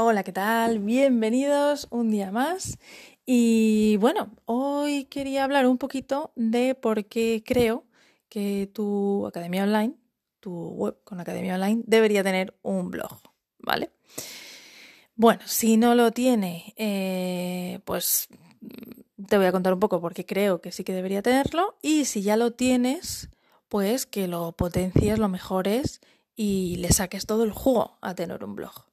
Hola, ¿qué tal? Bienvenidos un día más. Y bueno, hoy quería hablar un poquito de por qué creo que tu academia online, tu web con academia online, debería tener un blog, ¿vale? Bueno, si no lo tiene, eh, pues te voy a contar un poco por qué creo que sí que debería tenerlo. Y si ya lo tienes, pues que lo potencies, lo mejores y le saques todo el jugo a tener un blog.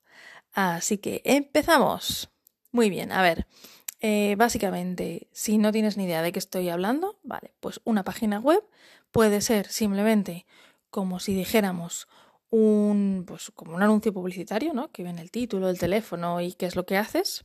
Así que empezamos. Muy bien, a ver, eh, básicamente, si no tienes ni idea de qué estoy hablando, vale, pues una página web puede ser simplemente como si dijéramos un, pues como un anuncio publicitario, ¿no? Que ven el título, el teléfono y qué es lo que haces.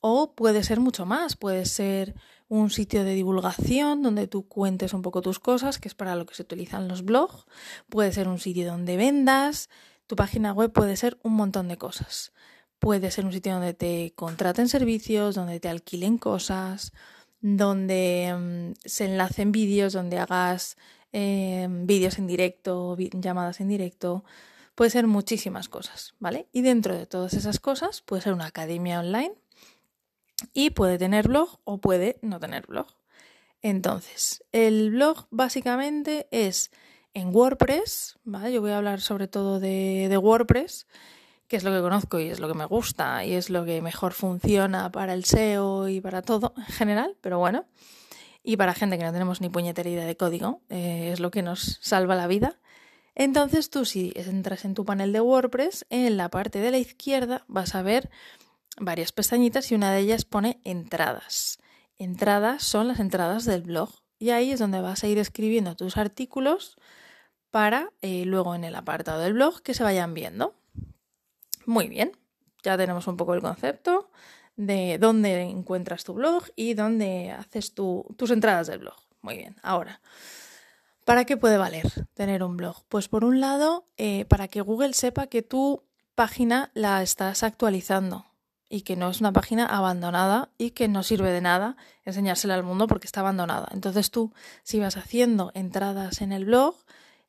O puede ser mucho más, puede ser un sitio de divulgación donde tú cuentes un poco tus cosas, que es para lo que se utilizan los blogs. Puede ser un sitio donde vendas, tu página web puede ser un montón de cosas. Puede ser un sitio donde te contraten servicios, donde te alquilen cosas, donde mm, se enlacen vídeos, donde hagas em, vídeos en directo, llamadas en directo. Puede ser muchísimas cosas, ¿vale? Y dentro de todas esas cosas puede ser una academia online y puede tener blog o puede no tener blog. Entonces, el blog básicamente es en WordPress, ¿vale? Yo voy a hablar sobre todo de, WordPress, que es lo que conozco y es lo que me gusta y es lo que mejor funciona para el SEO y para todo en general, pero bueno. Y para gente que no tenemos ni puñetera idea de código, eh, es lo que nos salva la vida. Entonces tú si entras en tu panel de WordPress, en la parte de la izquierda vas a ver varias pestañitas y una de ellas pone entradas. Entradas son las entradas del blog y ahí es donde vas a ir escribiendo tus artículos para eh, luego en el apartado del blog que se vayan viendo. Muy bien, ya tenemos un poco el concepto de dónde encuentras tu blog y dónde haces tus entradas del blog. Muy bien, ahora, ¿para qué puede valer tener un blog? Pues por un lado, eh, para que Google sepa que tu página la estás actualizando y que no es una página abandonada y que no sirve de nada enseñársela al mundo porque está abandonada. Entonces tú, si vas haciendo entradas en el blog,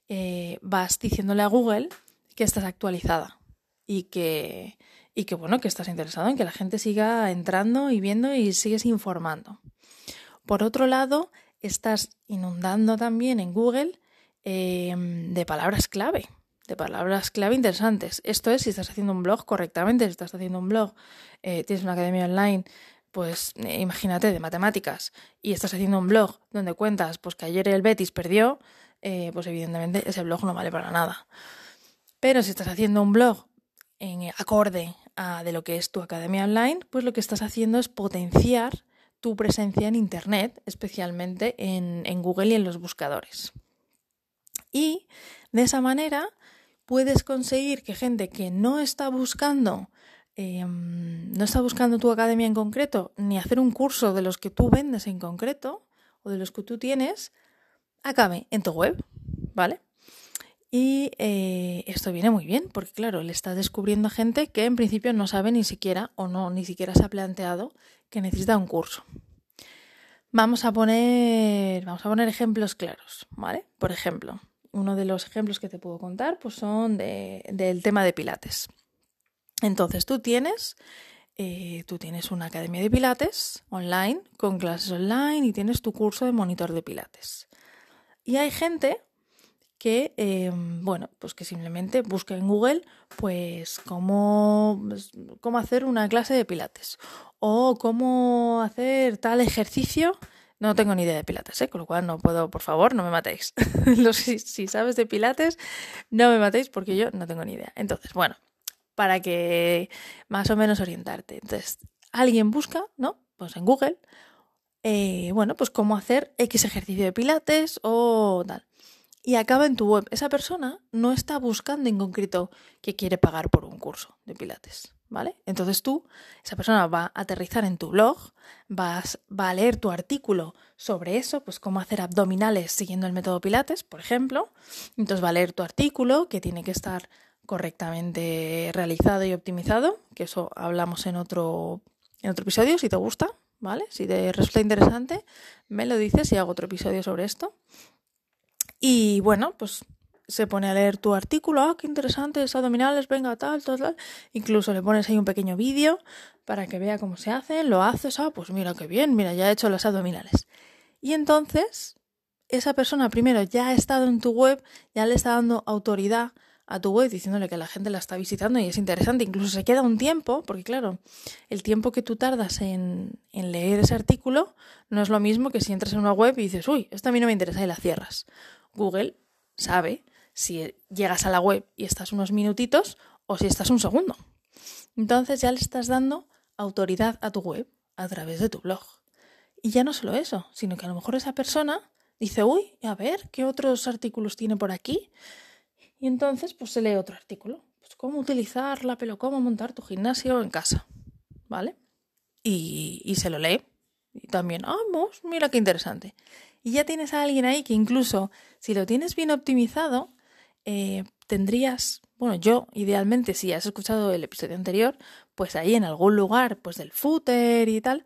eh, vas diciéndole a Google que estás actualizada y que, y que, bueno, que estás interesado en que la gente siga entrando y viendo y sigues informando. Por otro lado, estás inundando también en Google em, de palabras clave, de palabras clave interesantes. Esto es si estás haciendo un blog correctamente, si estás haciendo un blog, eh, tienes una academia online, pues eh, imagínate de matemáticas y estás haciendo un blog donde cuentas pues que ayer el Betis perdió, eh, pues evidentemente ese blog no vale para nada. Pero si estás haciendo un blog en acorde a de lo que es tu academia online, pues lo que estás haciendo es potenciar tu presencia en Internet, especialmente en, en Google y en los buscadores. Y de esa manera puedes conseguir que gente que no está buscando em, no está buscando tu academia en concreto, ni hacer un curso de los que tú vendes en concreto o de los que tú tienes, acabe en tu web, ¿vale? Y eh, esto viene muy bien, porque claro, le estás descubriendo gente que en principio no sabe ni siquiera o no, ni siquiera se ha planteado que necesita un curso. Vamos a poner, vamos a poner ejemplos claros, ¿vale? Por ejemplo, uno de los ejemplos que te puedo contar pues son del tema de Pilates. Entonces tú tienes eh, tú tienes una academia de pilates online, con clases online y tienes tu curso de monitor de pilates. Y hay gente que, em, bueno, pues que simplemente busca en Google, pues, cómo, pues, cómo hacer una clase de pilates o cómo hacer tal ejercicio. No tengo ni idea de pilates, ¿eh? con lo cual no puedo, por favor, no me matéis. si, si sabes de pilates, no me matéis porque yo no tengo ni idea. Entonces, bueno, para que más o menos orientarte. Entonces, alguien busca, ¿no? Pues en Google, eh, bueno, pues cómo hacer X ejercicio de pilates o tal. Y acaba en tu web. Esa persona no está buscando en concreto que quiere pagar por un curso de pilates, ¿vale? Entonces tú, esa persona va a aterrizar en tu blog, vas, va a leer tu artículo sobre eso, pues cómo hacer abdominales siguiendo el método pilates, por ejemplo. Entonces va a leer tu artículo, que tiene que estar correctamente realizado y optimizado, que eso hablamos en otro, en otro episodio, si te gusta, ¿vale? Si te resulta interesante, me lo dices y hago otro episodio sobre esto. Y bueno, pues se pone a leer tu artículo, ah, qué interesante, abdominales, venga, tal, tal, tal. Incluso le pones ahí un pequeño vídeo para que vea cómo se hacen, lo haces, ah, pues mira qué bien, mira, ya he hecho las abdominales. Y entonces, esa persona primero ya ha estado en tu web, ya le está dando autoridad a tu web diciéndole que la gente la está visitando y es interesante, incluso se queda un tiempo, porque claro, el tiempo que tú tardas en, en, leer ese artículo no es lo mismo que si entras en una web y dices, uy, esto a mí no me interesa y la cierras. Google sabe si llegas a la web y estás unos minutitos o si estás un segundo. Entonces ya le estás dando autoridad a tu web a través de tu blog. Y ya no solo eso, sino que a lo mejor esa persona dice, uy, a ver, ¿qué otros artículos tiene por aquí? Y entonces pues se lee otro artículo. Pues cómo utilizar la pelo, cómo montar tu gimnasio en casa. ¿Vale? Y, y se lo lee. Y también, ah, pues, mira qué interesante. Y ya tienes a alguien ahí que incluso si lo tienes bien optimizado, eh, tendrías, bueno, yo idealmente si has escuchado el episodio anterior, pues ahí en algún lugar, pues del footer y tal,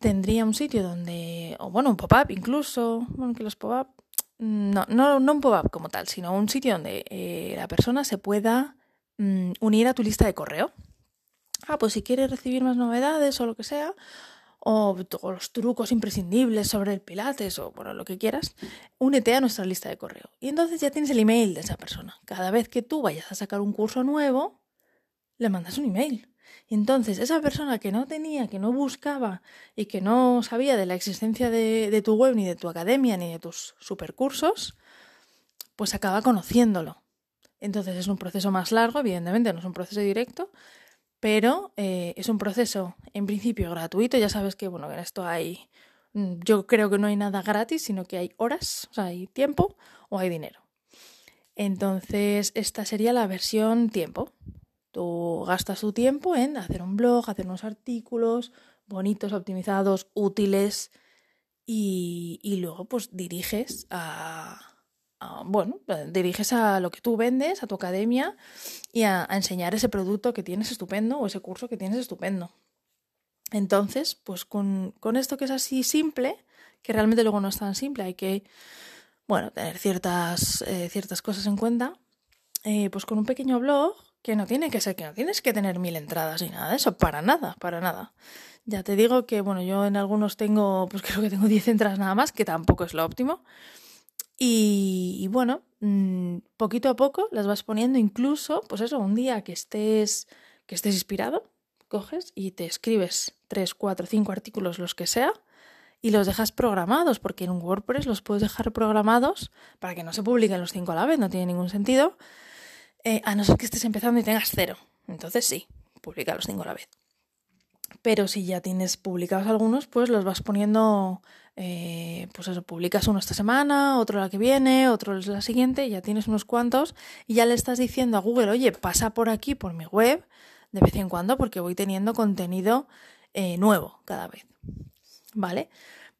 tendría un sitio donde, o bueno, un pop-up incluso, bueno, que los pop-up, no, no, no un pop-up como tal, sino un sitio donde eh, la persona se pueda mm, unir a tu lista de correo. Ah, pues si quieres recibir más novedades o lo que sea, o los trucos imprescindibles sobre el Pilates o bueno, lo que quieras, únete a nuestra lista de correo. Y entonces ya tienes el email de esa persona. Cada vez que tú vayas a sacar un curso nuevo, le mandas un email. Entonces esa persona que no tenía, que no buscaba y que no sabía de la existencia de, de tu web, ni de tu academia, ni de tus supercursos, pues acaba conociéndolo. Entonces es un proceso más largo, evidentemente, no es un proceso directo, pero eh, es un proceso en principio gratuito. Ya sabes que, bueno, en esto hay, mm, yo creo que no hay nada gratis, sino que hay horas, o sea, hay tiempo o hay dinero. Entonces, esta sería la versión tiempo. Tú gastas tu tiempo en hacer un blog, hacer unos artículos bonitos, optimizados, útiles y, y luego pues diriges a, bueno, diriges a lo que tú vendes, a tu academia y a, enseñar ese producto que tienes estupendo o ese curso que tienes estupendo. Entonces, pues con, esto que es así simple, que realmente luego no es tan simple, hay que, bueno, tener ciertas, eh, ciertas cosas en cuenta, eh, pues con un pequeño blog, que no tiene que ser, que no tienes que tener mil entradas ni nada de eso, para nada, para nada. Ya te digo que, bueno, yo en algunos tengo, pues creo que tengo 10 entradas nada más, que tampoco es lo óptimo. Y, bueno, mm, poquito a poco las vas poniendo, incluso, pues eso, un día que estés, que estés inspirado, coges y te escribes tres, cuatro, cinco artículos, los que sea, y los dejas programados, porque en WordPress los puedes dejar programados para que no se publiquen los cinco a la vez, no tiene ningún sentido, eh, a no ser que estés empezando y tengas cero. Entonces sí, publica los cinco a la vez. Pero si ya tienes publicados algunos, pues los vas poniendo eh, pues eso, publicas uno esta semana, otro la que viene, otro la siguiente, ya tienes unos cuantos y ya le estás diciendo a Google, oye, pasa por aquí, por mi web, de vez en cuando, porque voy teniendo contenido eh, nuevo cada vez. ¿Vale?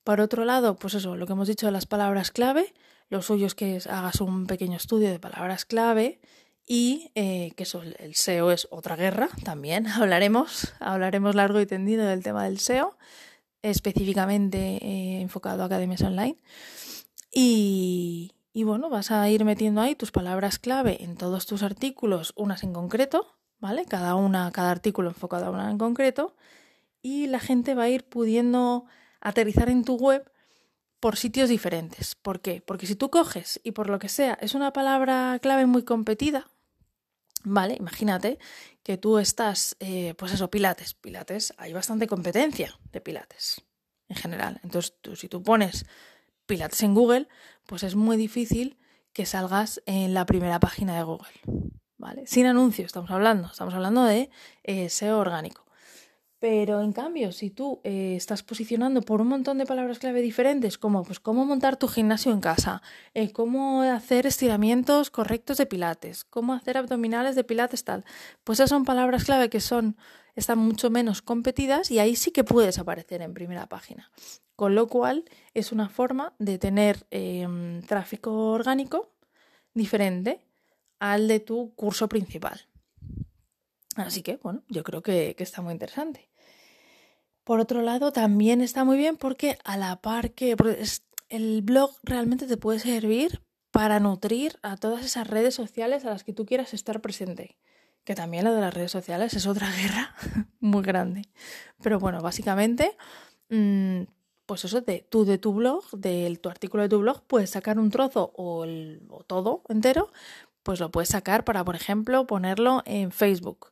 Por otro lado, pues eso, lo que hemos dicho de las palabras clave, lo suyo es que hagas un pequeño estudio de palabras clave y eh, que eso, el SEO es otra guerra, también hablaremos, hablaremos largo y tendido del tema del SEO específicamente eh, enfocado a academias online. Y, y, bueno, vas a ir metiendo ahí tus palabras clave en todos tus artículos, unas en concreto, ¿vale? Cada una, cada artículo enfocado a una en concreto. Y la gente va a ir pudiendo aterrizar en tu web por sitios diferentes. ¿Por qué? Porque si tú coges y por lo que sea es una palabra clave muy competida, ¿vale? Imagínate que tú estás, eh, pues eso, pilates. Pilates, hay bastante competencia de pilates en general. Entonces, tú, si tú pones pilates en Google, pues es muy difícil que salgas en la primera página de Google. ¿Vale? Sin anuncios, estamos hablando. Estamos hablando de eh, SEO orgánico. Pero en cambio, si tú eh, estás posicionando por un montón de palabras clave diferentes, como pues cómo montar tu gimnasio en casa, eh, cómo hacer estiramientos correctos de pilates, cómo hacer abdominales de pilates tal, pues esas son palabras clave que son están mucho menos competidas y ahí sí que puedes aparecer en primera página. Con lo cual es una forma de tener em, tráfico orgánico diferente al de tu curso principal. Así que, bueno, yo creo que está muy interesante. Por otro lado, también está muy bien porque a la par que el blog realmente te puede servir para nutrir a todas esas redes sociales a las que tú quieras estar presente. Que también lo de las redes sociales es otra guerra muy grande. Pero bueno, básicamente, mm, pues eso, de, tú de tu blog, de tu artículo de tu blog, puedes sacar un trozo o, el, o todo entero, pues lo puedes sacar para, por ejemplo, ponerlo en Facebook.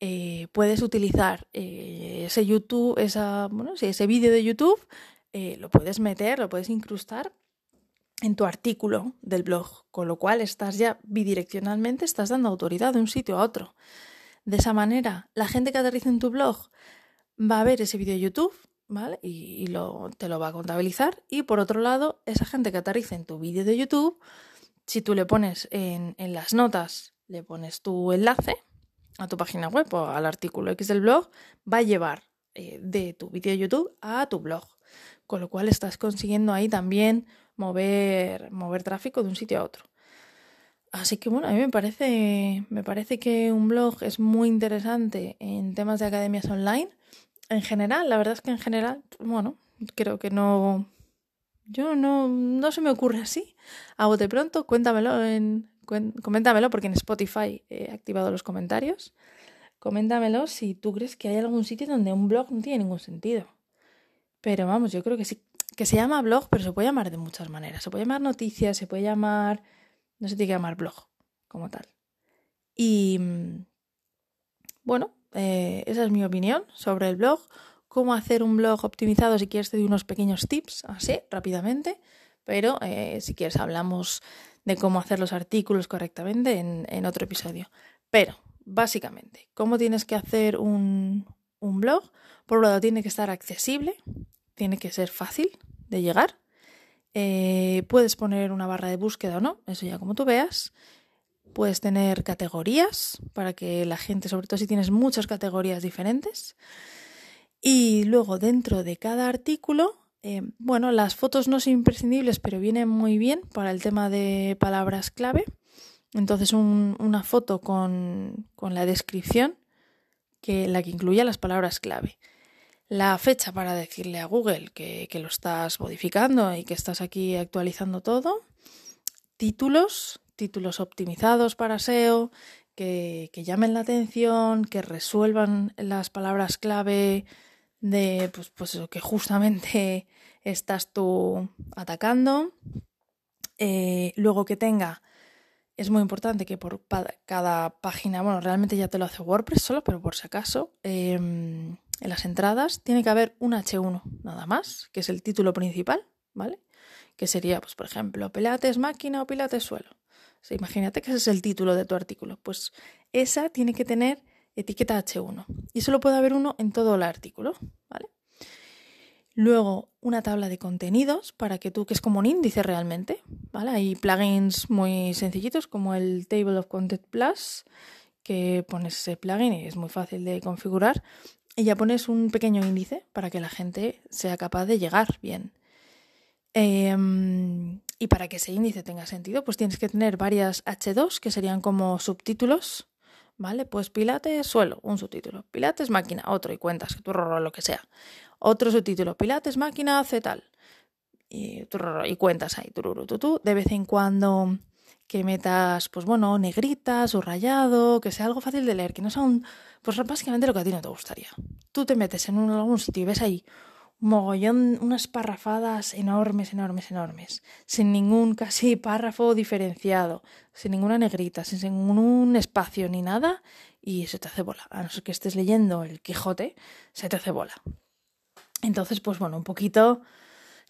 Eh, puedes utilizar eh, ese YouTube, esa, bueno, ese vídeo de YouTube, eh, lo puedes meter, lo puedes incrustar en tu artículo del blog, con lo cual estás ya bidireccionalmente, estás dando autoridad de un sitio a otro. De esa manera, la gente que aterriza en tu blog va a ver ese vídeo de YouTube, ¿vale? Y, lo, te lo va a contabilizar. Y por otro lado, esa gente que aterriza en tu vídeo de YouTube, si tú le pones en, en las notas, le pones tu enlace, a tu página web o al artículo X del blog, va a llevar eh, de tu vídeo de YouTube a tu blog. Con lo cual estás consiguiendo ahí también mover, mover tráfico de un sitio a otro. Así que bueno, a mí me parece, me parece que un blog es muy interesante en temas de academias online. En general, la verdad es que en general, bueno, creo que no. Yo no, no se me ocurre así. A bote pronto, cuéntamelo en, Coméntamelo porque en Spotify he activado los comentarios. Coméntamelo si tú crees que hay algún sitio donde un blog no tiene ningún sentido. Pero vamos, yo creo que sí, que se llama blog, pero se puede llamar de muchas maneras. Se puede llamar noticias, se puede llamar... No se tiene que llamar blog como tal. Y bueno, eh, esa es mi opinión sobre el blog. Cómo hacer un blog optimizado si quieres te doy unos pequeños tips, así, rápidamente. Pero eh, si quieres hablamos de cómo hacer los artículos correctamente en, otro episodio. Pero, básicamente, ¿cómo tienes que hacer un, blog? Por un lado, tiene que estar accesible, tiene que ser fácil de llegar. Eh, puedes poner una barra de búsqueda o no, eso ya como tú veas. Puedes tener categorías para que la gente, sobre todo si tienes muchas categorías diferentes. Y luego dentro de cada artículo eh, bueno, las fotos no son imprescindibles, pero vienen muy bien para el tema de palabras clave. Entonces, una foto con, la descripción, que la que incluya las palabras clave. La fecha para decirle a Google que, lo estás modificando y que estás aquí actualizando todo. Títulos, títulos optimizados para SEO, que, que llamen la atención, que resuelvan las palabras clave de pues, pues eso, que justamente estás tú atacando. Eh, luego que tenga, es muy importante que por cada página, bueno, realmente ya te lo hace WordPress solo, pero por si acaso, em, en las entradas tiene que haber un H1 nada más, que es el título principal, ¿vale? Que sería, pues por ejemplo, Pilates máquina o Pilates suelo. imagínate que ese es el título de tu artículo. Pues esa tiene que tener etiqueta H1. Y solo puede haber uno en todo el artículo, ¿vale? Luego una tabla de contenidos para que tú, que es como un índice realmente, ¿vale? Hay plugins muy sencillitos como el Table of Content Plus, que pones ese plugin y es muy fácil de configurar. Y ya pones un pequeño índice para que la gente sea capaz de llegar bien. Em, y para que ese índice tenga sentido, pues tienes que tener varias H2, que serían como subtítulos, ¿vale? Pues Pilates, suelo, un subtítulo. Pilates, máquina, otro, y cuentas, tu lo que sea. Otro subtítulo, Pilates, máquina, hace tal. Y, y cuentas ahí, tururu, De vez en cuando que metas, pues bueno, negrita, subrayado, que sea algo fácil de leer, que no sea un... Pues básicamente lo que a ti no te gustaría. Tú te metes en algún sitio y ves ahí mogollón, unas parrafadas enormes, enormes, enormes, sin ningún casi párrafo diferenciado, sin ninguna negrita, sin ningún espacio ni nada, y se te hace bola. A no ser que estés leyendo el Quijote, se te hace bola. Entonces, pues bueno, un poquito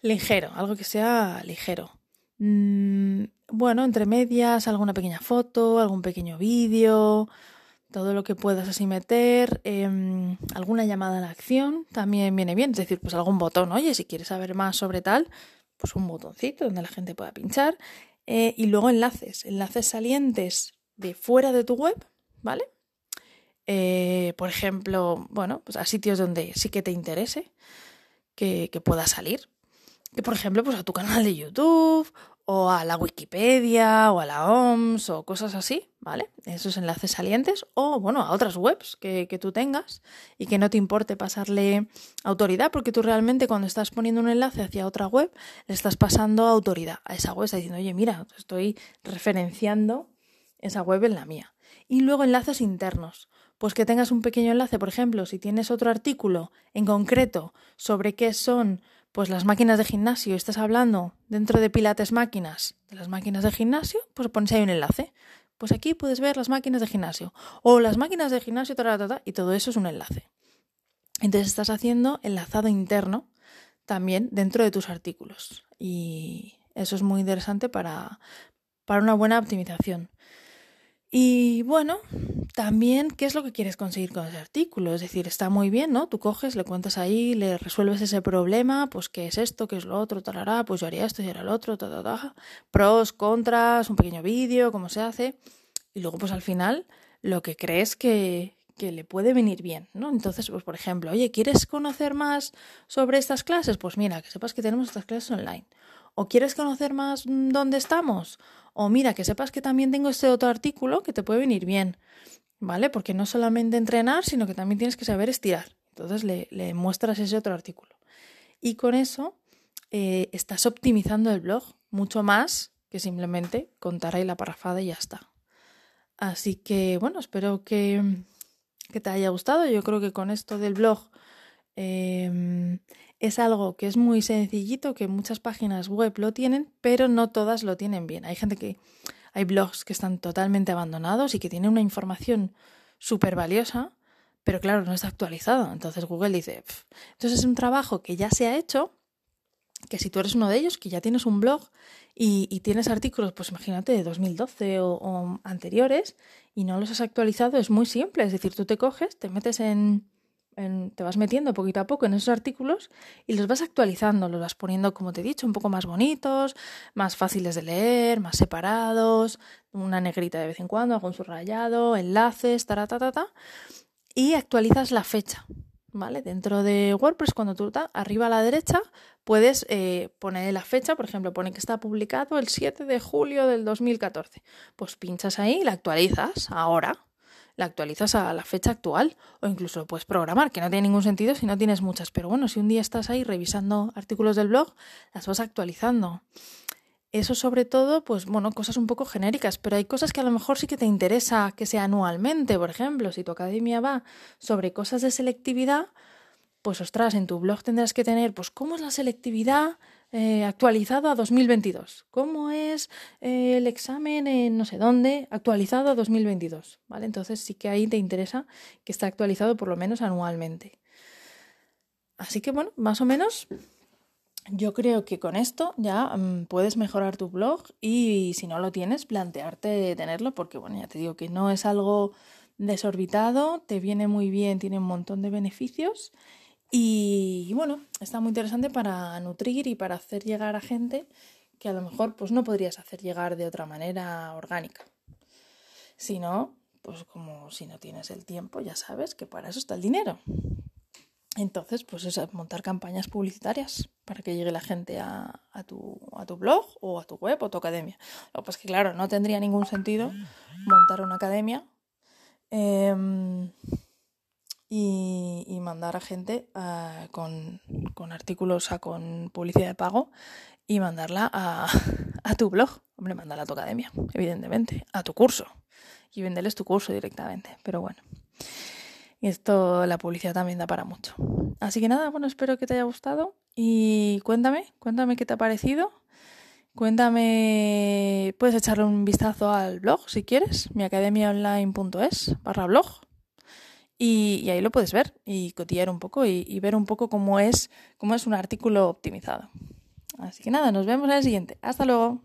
ligero, algo que sea ligero. Mm, bueno, entre medias, alguna pequeña foto, algún pequeño vídeo, todo lo que puedas así meter, em, alguna llamada a la acción también viene bien, es decir, pues algún botón, oye, si quieres saber más sobre tal, pues un botoncito donde la gente pueda pinchar, eh, y luego enlaces, enlaces salientes de fuera de tu web, ¿vale? Eh, por ejemplo, bueno, pues a sitios donde sí que te interese que, que pueda salir. Que por ejemplo, pues a tu canal de YouTube o a la Wikipedia o a la OMS o cosas así, ¿vale? Esos enlaces salientes o, bueno, a otras webs que, que, tú tengas y que no te importe pasarle autoridad porque tú realmente cuando estás poniendo un enlace hacia otra web le estás pasando autoridad a esa web, está diciendo, oye, mira, estoy referenciando esa web en la mía. Y luego enlaces internos. Pues que tengas un pequeño enlace, por ejemplo, si tienes otro artículo en concreto sobre qué son pues las máquinas de gimnasio estás hablando dentro de Pilates máquinas de las máquinas de gimnasio, pues pones ahí un enlace. Pues aquí puedes ver las máquinas de gimnasio o las máquinas de gimnasio y todo eso es un enlace. Entonces estás haciendo enlazado interno también dentro de tus artículos y eso es muy interesante para, para una buena optimización. Y bueno, también, ¿qué es lo que quieres conseguir con ese artículo? Es decir, está muy bien, ¿no? Tú coges, le cuentas ahí, le resuelves ese problema, pues qué es esto, qué es lo otro, talará, pues yo haría esto, yo haría lo otro, ta, ta, pros, contras, un pequeño vídeo, cómo se hace. Y luego, pues al final, lo que crees que, que le puede venir bien, ¿no? Entonces, pues por ejemplo, oye, ¿quieres conocer más sobre estas clases? Pues mira, que sepas que tenemos estas clases online. ¿O quieres conocer más mm, dónde estamos? O mira, que sepas que también tengo este otro artículo que te puede venir bien, ¿vale? Porque no solamente entrenar, sino que también tienes que saber estirar. Entonces le, muestras ese otro artículo. Y con eso eh, estás optimizando el blog mucho más que simplemente contar ahí la parrafada y ya está. Así que bueno, espero que, que te haya gustado. Yo creo que con esto del blog eh, es algo que es muy sencillito, que muchas páginas web lo tienen, pero no todas lo tienen bien. Hay gente que, hay blogs que están totalmente abandonados y que tienen una información súper valiosa, pero claro, no está actualizado. Entonces Google dice, entonces es un trabajo que ya se ha hecho, que si tú eres uno de ellos, que ya tienes un blog y, tienes artículos, pues imagínate, de 2012 o, o anteriores, y no los has actualizado, es muy simple. Es decir, tú te coges, te metes en te vas metiendo poquito a poco en esos artículos y los vas actualizando, los vas poniendo, como te he dicho, un poco más bonitos, más fáciles de leer, más separados, una negrita de vez en cuando, algún subrayado, enlaces, ta, y actualizas la fecha. ¿Vale? Dentro de WordPress, cuando tú estás arriba a la derecha, puedes eh, poner la fecha, por ejemplo, pone que está publicado el 7 de julio del 2014. Pues pinchas ahí y la actualizas ahora, la actualizas a la fecha actual o incluso lo puedes programar, que no tiene ningún sentido si no tienes muchas. Pero bueno, si un día estás ahí revisando artículos del blog, las vas actualizando. Eso sobre todo, pues bueno, cosas un poco genéricas, pero hay cosas que a lo mejor sí que te interesa que sea anualmente. Por ejemplo, si tu academia va sobre cosas de selectividad, pues ostras, en tu blog tendrás que tener, pues, cómo es la selectividad eh, actualizado a 2022. ¿Cómo es eh, el examen en no sé dónde actualizado a 2022? ¿Vale? Entonces sí que ahí te interesa que esté actualizado por lo menos anualmente. Así que bueno, más o menos yo creo que con esto ya mm, puedes mejorar tu blog y si no lo tienes, plantearte tenerlo porque bueno, ya te digo que no es algo desorbitado, te viene muy bien, tiene un montón de beneficios y, bueno, está muy interesante para nutrir y para hacer llegar a gente que a lo mejor pues no podrías hacer llegar de otra manera orgánica. Si no, pues como si no tienes el tiempo, ya sabes que para eso está el dinero. Entonces, pues es montar campañas publicitarias para que llegue la gente a, tu, a tu blog o a tu web o tu academia. Lo que es claro, no tendría ningún sentido montar una academia em, y, mandar a gente ah, con, artículos, a, con publicidad de pago y mandarla a, a, tu blog. Hombre, mandarla a tu academia, evidentemente, a tu curso y venderles tu curso directamente. Pero bueno, esto, la publicidad también da para mucho. Así que nada, bueno, espero que te haya gustado y cuéntame, cuéntame qué te ha parecido. Cuéntame, puedes echarle un vistazo al blog si quieres, miacademiaonline.es barra blog y, ahí lo puedes ver y cotillar un poco y, y, ver un poco cómo es, cómo es un artículo optimizado. Así que nada, nos vemos en el siguiente. Hasta luego.